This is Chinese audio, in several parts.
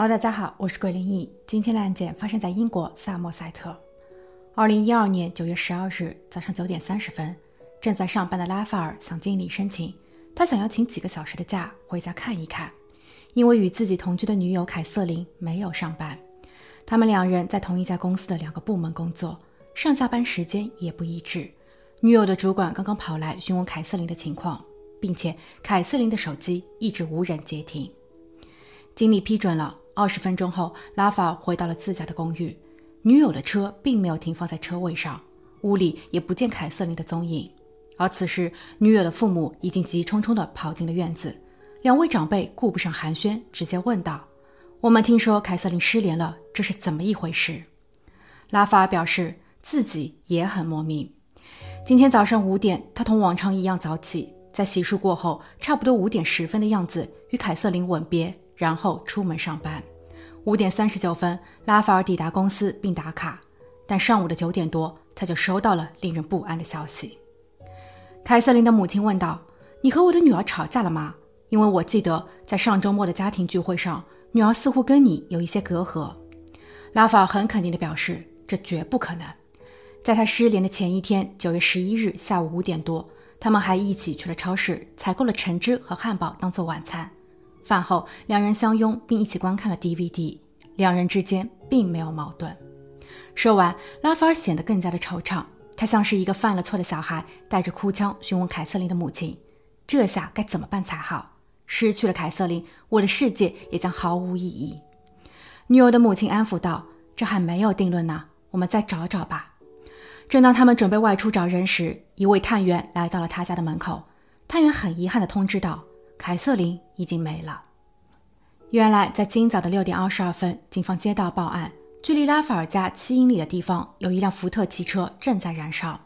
Hello，大家好，我是桂林毅。今天的案件发生在英国萨默塞特。二零一二年九月十二日早上九点三十分，正在上班的拉法尔向经理申请，他想要请几个小时的假回家看一看，因为与自己同居的女友凯瑟琳没有上班。他们两人在同一家公司的两个部门工作，上下班时间也不一致。女友的主管刚刚跑来询问凯瑟琳的情况，并且凯瑟琳的手机一直无人接听。经理批准了。二十分钟后，拉法回到了自家的公寓，女友的车并没有停放在车位上，屋里也不见凯瑟琳的踪影。而此时，女友的父母已经急匆匆地跑进了院子，两位长辈顾不上寒暄，直接问道：“我们听说凯瑟琳失联了，这是怎么一回事？”拉法表示自己也很莫名。今天早上五点，他同往常一样早起，在洗漱过后，差不多五点十分的样子，与凯瑟琳吻别。然后出门上班。五点三十九分，拉法尔抵达公司并打卡，但上午的九点多，他就收到了令人不安的消息。凯瑟琳的母亲问道：“你和我的女儿吵架了吗？因为我记得在上周末的家庭聚会上，女儿似乎跟你有一些隔阂。”拉法尔很肯定地表示：“这绝不可能。”在他失联的前一天，九月十一日下午五点多，他们还一起去了超市，采购了橙汁和汉堡当做晚餐。饭后，两人相拥，并一起观看了 DVD。两人之间并没有矛盾。说完，拉法尔显得更加的惆怅，他像是一个犯了错的小孩，带着哭腔询问凯瑟琳的母亲：“这下该怎么办才好？失去了凯瑟琳，我的世界也将毫无意义。”女友的母亲安抚道：“这还没有定论呢，我们再找找吧。”正当他们准备外出找人时，一位探员来到了他家的门口。探员很遗憾地通知道。凯瑟琳已经没了。原来，在今早的六点二十二分，警方接到报案，距离拉法尔家七英里的地方有一辆福特汽车正在燃烧。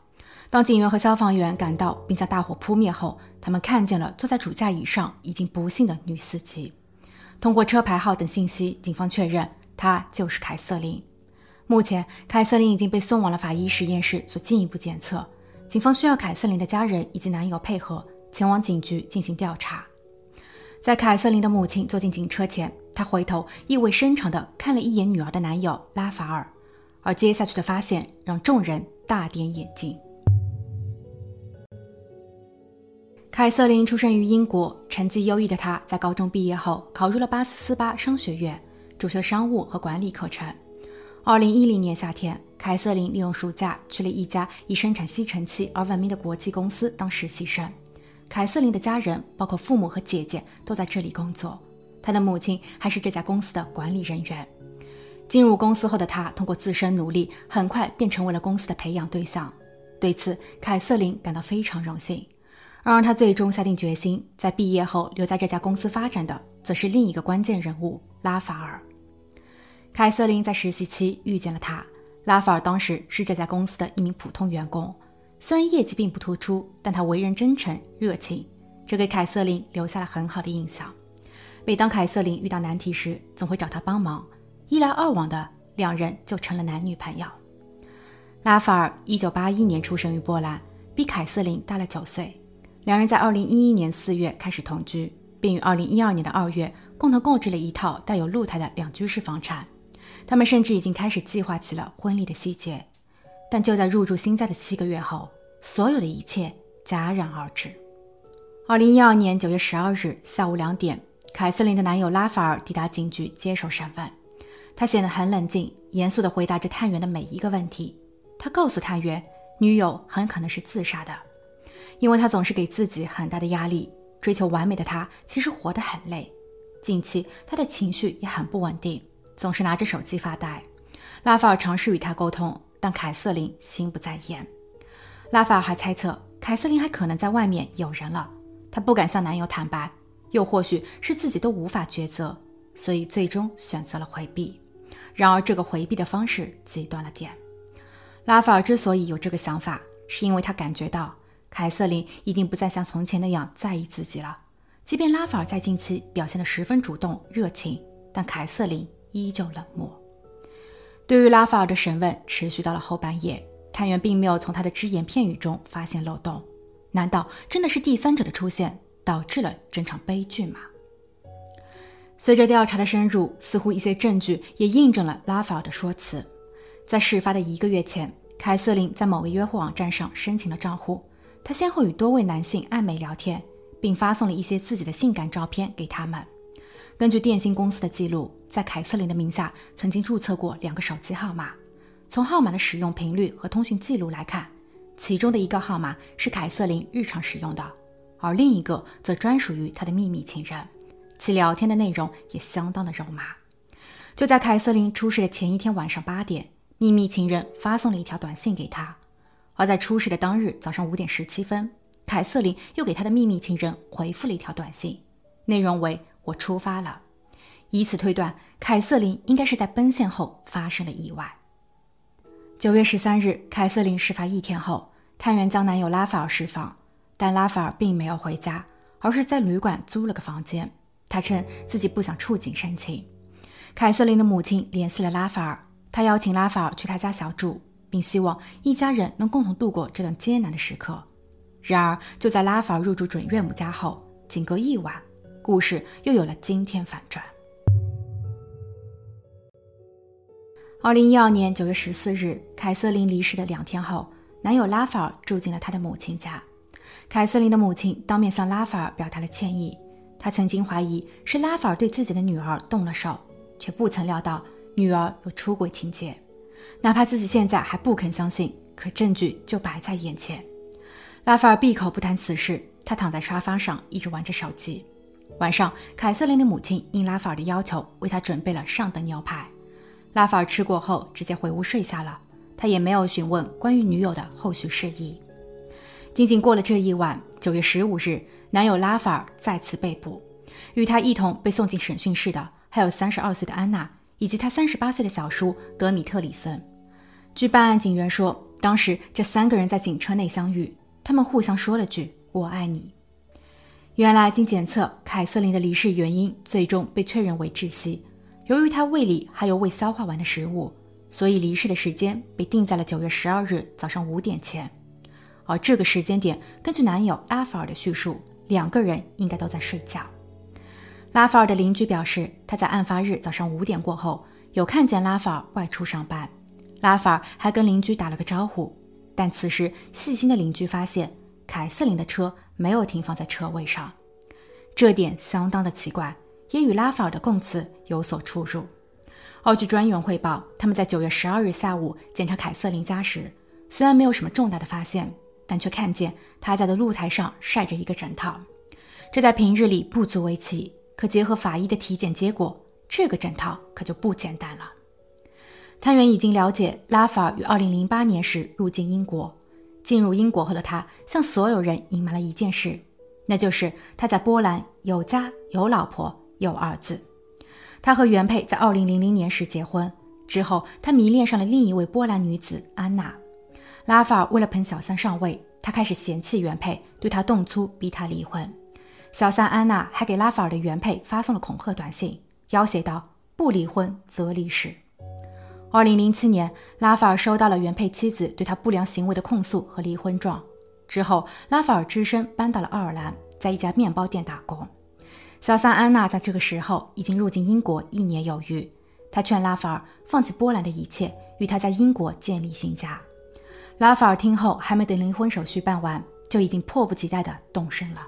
当警员和消防员赶到并将大火扑灭后，他们看见了坐在主驾椅上已经不幸的女司机。通过车牌号等信息，警方确认她就是凯瑟琳。目前，凯瑟琳已经被送往了法医实验室做进一步检测。警方需要凯瑟琳的家人以及男友配合前往警局进行调查。在凯瑟琳的母亲坐进警车前，她回头意味深长地看了一眼女儿的男友拉法尔，而接下去的发现让众人大跌眼镜。凯瑟琳出生于英国，成绩优异的她在高中毕业后考入了巴斯斯巴商学院，主修商务和管理课程。二零一零年夏天，凯瑟琳利用暑假去了一家以生产吸尘器而闻名的国际公司当实习生。凯瑟琳的家人，包括父母和姐姐，都在这里工作。她的母亲还是这家公司的管理人员。进入公司后的她，通过自身努力，很快便成为了公司的培养对象。对此，凯瑟琳感到非常荣幸。而让她最终下定决心在毕业后留在这家公司发展的，则是另一个关键人物拉法尔。凯瑟琳在实习期遇见了他。拉法尔当时是这家公司的一名普通员工。虽然业绩并不突出，但他为人真诚热情，这给凯瑟琳留下了很好的印象。每当凯瑟琳遇到难题时，总会找他帮忙，一来二往的，两人就成了男女朋友。拉法尔一九八一年出生于波兰，比凯瑟琳大了九岁。两人在二零一一年四月开始同居，并于二零一二年的二月共同购置了一套带有露台的两居室房产。他们甚至已经开始计划起了婚礼的细节。但就在入住新家的七个月后，所有的一切戛然而止。二零一二年九月十二日下午两点，凯瑟琳的男友拉法尔抵达警局接受审问。他显得很冷静，严肃地回答着探员的每一个问题。他告诉探员，女友很可能是自杀的，因为他总是给自己很大的压力，追求完美的他其实活得很累。近期他的情绪也很不稳定，总是拿着手机发呆。拉法尔尝试与他沟通。但凯瑟琳心不在焉，拉法尔还猜测凯瑟琳还可能在外面有人了，他不敢向男友坦白，又或许是自己都无法抉择，所以最终选择了回避。然而这个回避的方式极端了点。拉法尔之所以有这个想法，是因为他感觉到凯瑟琳已经不再像从前那样在意自己了。即便拉法尔在近期表现得十分主动热情，但凯瑟琳依旧冷漠。对于拉法尔的审问持续到了后半夜，探员并没有从他的只言片语中发现漏洞。难道真的是第三者的出现导致了整场悲剧吗？随着调查的深入，似乎一些证据也印证了拉法尔的说辞。在事发的一个月前，凯瑟琳在某个约会网站上申请了账户，她先后与多位男性暧昧聊天，并发送了一些自己的性感照片给他们。根据电信公司的记录，在凯瑟琳的名下曾经注册过两个手机号码。从号码的使用频率和通讯记录来看，其中的一个号码是凯瑟琳日常使用的，而另一个则专属于她的秘密情人。其聊天的内容也相当的肉麻。就在凯瑟琳出事的前一天晚上八点，秘密情人发送了一条短信给她；而在出事的当日早上五点十七分，凯瑟琳又给她的秘密情人回复了一条短信，内容为“我出发了”。以此推断，凯瑟琳应该是在奔现后发生了意外。九月十三日，凯瑟琳事发一天后，探员将男友拉法尔释放，但拉法尔并没有回家，而是在旅馆租了个房间。他称自己不想触景生情。凯瑟琳的母亲联系了拉法尔，他邀请拉法尔去他家小住，并希望一家人能共同度过这段艰难的时刻。然而，就在拉法尔入住准岳母家后，仅隔一晚，故事又有了惊天反转。二零一二年九月十四日，凯瑟琳离世的两天后，男友拉法尔住进了他的母亲家。凯瑟琳的母亲当面向拉法尔表达了歉意，她曾经怀疑是拉法尔对自己的女儿动了手，却不曾料到女儿有出轨情节。哪怕自己现在还不肯相信，可证据就摆在眼前。拉法尔闭口不谈此事，他躺在沙发上一直玩着手机。晚上，凯瑟琳的母亲应拉法尔的要求，为他准备了上等牛排。拉法尔吃过后直接回屋睡下了，他也没有询问关于女友的后续事宜。仅仅过了这一晚，九月十五日，男友拉法尔再次被捕，与他一同被送进审讯室的还有三十二岁的安娜以及他三十八岁的小叔德米特里森。据办案警员说，当时这三个人在警车内相遇，他们互相说了句“我爱你”。原来经检测，凯瑟琳的离世原因最终被确认为窒息。由于她胃里还有未消化完的食物，所以离世的时间被定在了九月十二日早上五点前。而这个时间点，根据男友拉法尔的叙述，两个人应该都在睡觉。拉法尔的邻居表示，他在案发日早上五点过后有看见拉法尔外出上班，拉法尔还跟邻居打了个招呼。但此时细心的邻居发现，凯瑟琳的车没有停放在车位上，这点相当的奇怪。也与拉法尔的供词有所出入。而据专员汇报，他们在九月十二日下午检查凯瑟琳家时，虽然没有什么重大的发现，但却看见他家的露台上晒着一个枕套。这在平日里不足为奇，可结合法医的体检结果，这个枕套可就不简单了。探员已经了解，拉法尔于二零零八年时入境英国。进入英国后的他，向所有人隐瞒了一件事，那就是他在波兰有家有老婆。有儿子，他和原配在二零零零年时结婚之后，他迷恋上了另一位波兰女子安娜。拉法尔为了捧小三上位，他开始嫌弃原配，对他动粗，逼他离婚。小三安娜还给拉法尔的原配发送了恐吓短信，要挟道：“不离婚则离世。”二零零七年，拉法尔收到了原配妻子对他不良行为的控诉和离婚状。之后，拉法尔只身搬到了爱尔兰，在一家面包店打工。小三安娜在这个时候已经入境英国一年有余，她劝拉法尔放弃波兰的一切，与他在英国建立新家。拉法尔听后，还没等离婚手续办完，就已经迫不及待地动身了。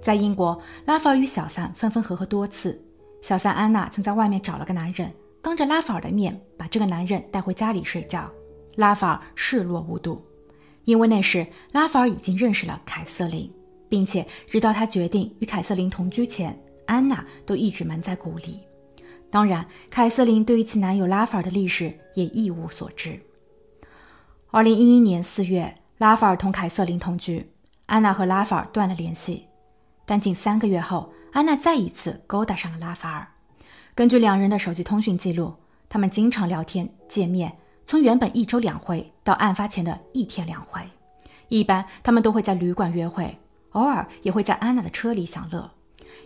在英国，拉法尔与小三分分合合多次。小三安娜曾在外面找了个男人，当着拉法尔的面把这个男人带回家里睡觉，拉法尔视若无睹，因为那时拉法尔已经认识了凯瑟琳。并且直到他决定与凯瑟琳同居前，安娜都一直瞒在鼓里。当然，凯瑟琳对于其男友拉法尔的历史也一无所知。二零一一年四月，拉法尔同凯瑟琳同居，安娜和拉法尔断了联系。但仅三个月后，安娜再一次勾搭上了拉法尔。根据两人的手机通讯记录，他们经常聊天见面，从原本一周两回到案发前的一天两回。一般他们都会在旅馆约会。偶尔也会在安娜的车里享乐，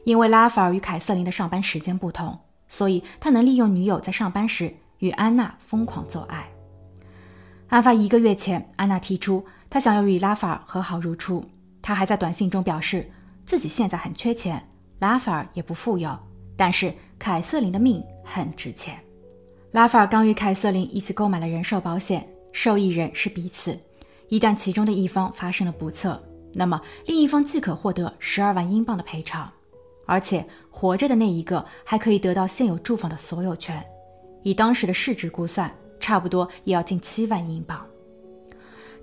因为拉法尔与凯瑟琳的上班时间不同，所以他能利用女友在上班时与安娜疯狂做爱。案发一个月前，安娜提出她想要与拉法尔和好如初，她还在短信中表示自己现在很缺钱，拉法尔也不富有，但是凯瑟琳的命很值钱。拉法尔刚与凯瑟琳一起购买了人寿保险，受益人是彼此。一旦其中的一方发生了不测，那么另一方即可获得十二万英镑的赔偿，而且活着的那一个还可以得到现有住房的所有权。以当时的市值估算，差不多也要近七万英镑。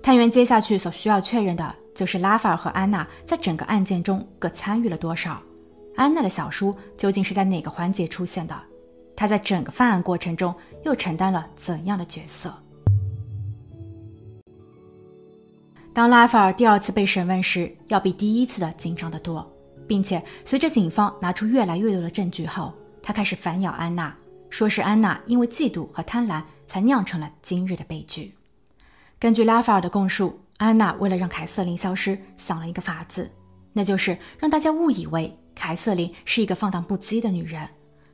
探员接下去所需要确认的就是拉法尔和安娜在整个案件中各参与了多少，安娜的小叔究竟是在哪个环节出现的，他在整个犯案过程中又承担了怎样的角色？当拉法尔第二次被审问时，要比第一次的紧张得多，并且随着警方拿出越来越多的证据后，他开始反咬安娜，说是安娜因为嫉妒和贪婪才酿成了今日的悲剧。根据拉法尔的供述，安娜为了让凯瑟琳消失，想了一个法子，那就是让大家误以为凯瑟琳是一个放荡不羁的女人，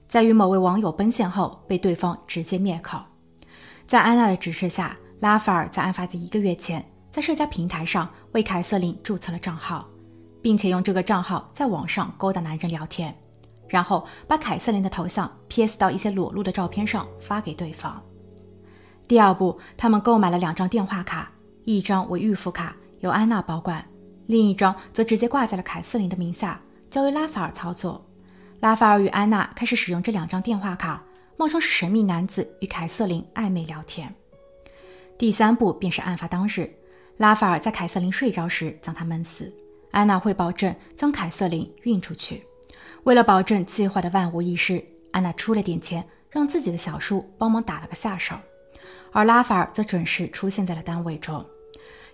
在与某位网友奔现后被对方直接灭口。在安娜的指示下，拉法尔在案发的一个月前。在社交平台上为凯瑟琳注册了账号，并且用这个账号在网上勾搭男人聊天，然后把凯瑟琳的头像 PS 到一些裸露的照片上发给对方。第二步，他们购买了两张电话卡，一张为预付卡，由安娜保管；另一张则直接挂在了凯瑟琳的名下，交由拉法尔操作。拉法尔与安娜开始使用这两张电话卡，冒充是神秘男子与凯瑟琳暧昧聊天。第三步便是案发当日。拉法尔在凯瑟琳睡着时将她闷死，安娜会保证将凯瑟琳运出去。为了保证计划的万无一失，安娜出了点钱，让自己的小叔帮忙打了个下手，而拉法尔则准时出现在了单位中。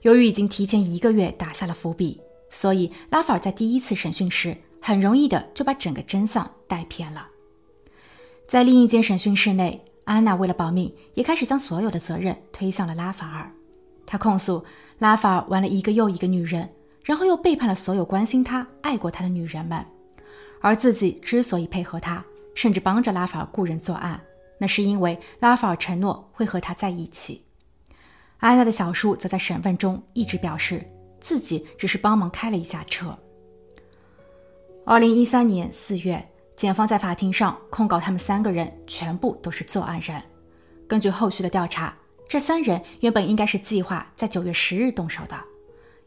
由于已经提前一个月打下了伏笔，所以拉法尔在第一次审讯时很容易的就把整个真相带偏了。在另一间审讯室内，安娜为了保命，也开始将所有的责任推向了拉法尔。她控诉。拉法尔玩了一个又一个女人，然后又背叛了所有关心他、爱过他的女人们。而自己之所以配合他，甚至帮着拉法尔雇人作案，那是因为拉法尔承诺会和他在一起。安娜的小叔则在审问中一直表示自己只是帮忙开了一下车。二零一三年四月，检方在法庭上控告他们三个人全部都是作案人。根据后续的调查。这三人原本应该是计划在九月十日动手的。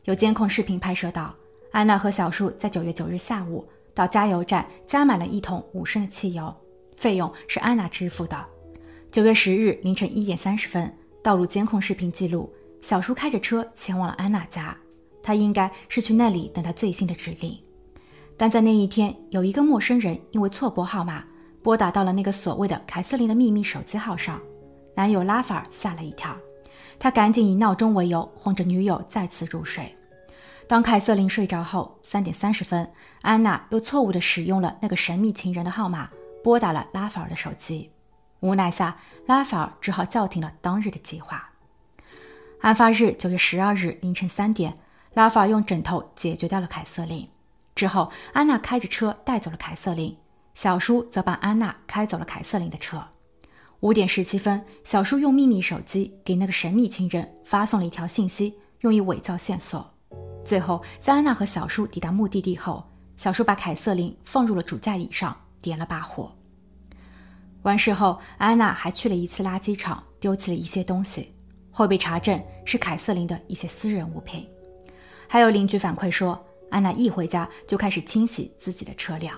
有监控视频拍摄到，安娜和小叔在九月九日下午到加油站加满了一桶五升的汽油，费用是安娜支付的。九月十日凌晨一点三十分，道路监控视频记录，小叔开着车前往了安娜家，他应该是去那里等他最新的指令。但在那一天，有一个陌生人因为错拨号码，拨打到了那个所谓的凯瑟琳的秘密手机号上。男友拉法尔吓了一跳，他赶紧以闹钟为由哄着女友再次入睡。当凯瑟琳睡着后，三点三十分，安娜又错误地使用了那个神秘情人的号码，拨打了拉法尔的手机。无奈下，拉法尔只好叫停了当日的计划。案发日九月十二日凌晨三点，拉法尔用枕头解决掉了凯瑟琳。之后，安娜开着车带走了凯瑟琳，小叔则帮安娜开走了凯瑟琳的车。五点十七分，小叔用秘密手机给那个神秘情人发送了一条信息，用以伪造线索。最后，在安娜和小叔抵达目的地后，小叔把凯瑟琳放入了主驾椅上，点了把火。完事后，安娜还去了一次垃圾场，丢弃了一些东西，后被查证是凯瑟琳的一些私人物品。还有邻居反馈说，安娜一回家就开始清洗自己的车辆。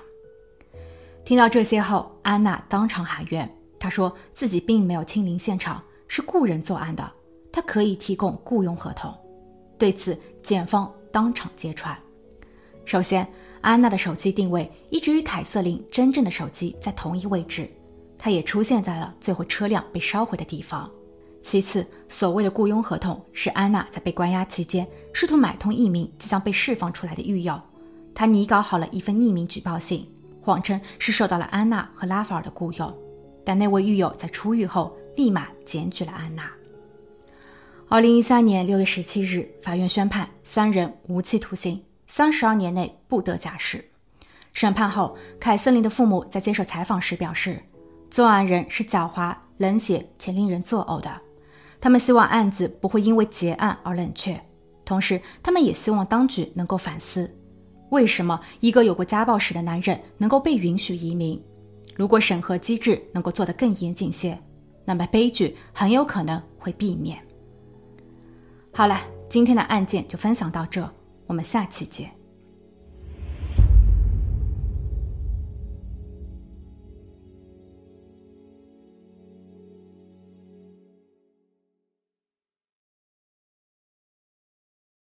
听到这些后，安娜当场喊冤。她说自己并没有亲临现场，是雇人作案的。她可以提供雇佣合同。对此，检方当场揭穿。首先，安娜的手机定位一直与凯瑟琳真正的手机在同一位置，她也出现在了最后车辆被烧毁的地方。其次，所谓的雇佣合同是安娜在被关押期间试图买通一名即将被释放出来的狱友，他拟稿好了一份匿名举报信，谎称是受到了安娜和拉法尔的雇佣。但那位狱友在出狱后立马检举了安娜。二零一三年六月十七日，法院宣判三人无期徒刑，三十二年内不得假释。审判后，凯瑟琳的父母在接受采访时表示，作案人是狡猾、冷血且令人作呕的。他们希望案子不会因为结案而冷却，同时，他们也希望当局能够反思，为什么一个有过家暴史的男人能够被允许移民。如果审核机制能够做得更严谨些，那么悲剧很有可能会避免。好了，今天的案件就分享到这，我们下期见。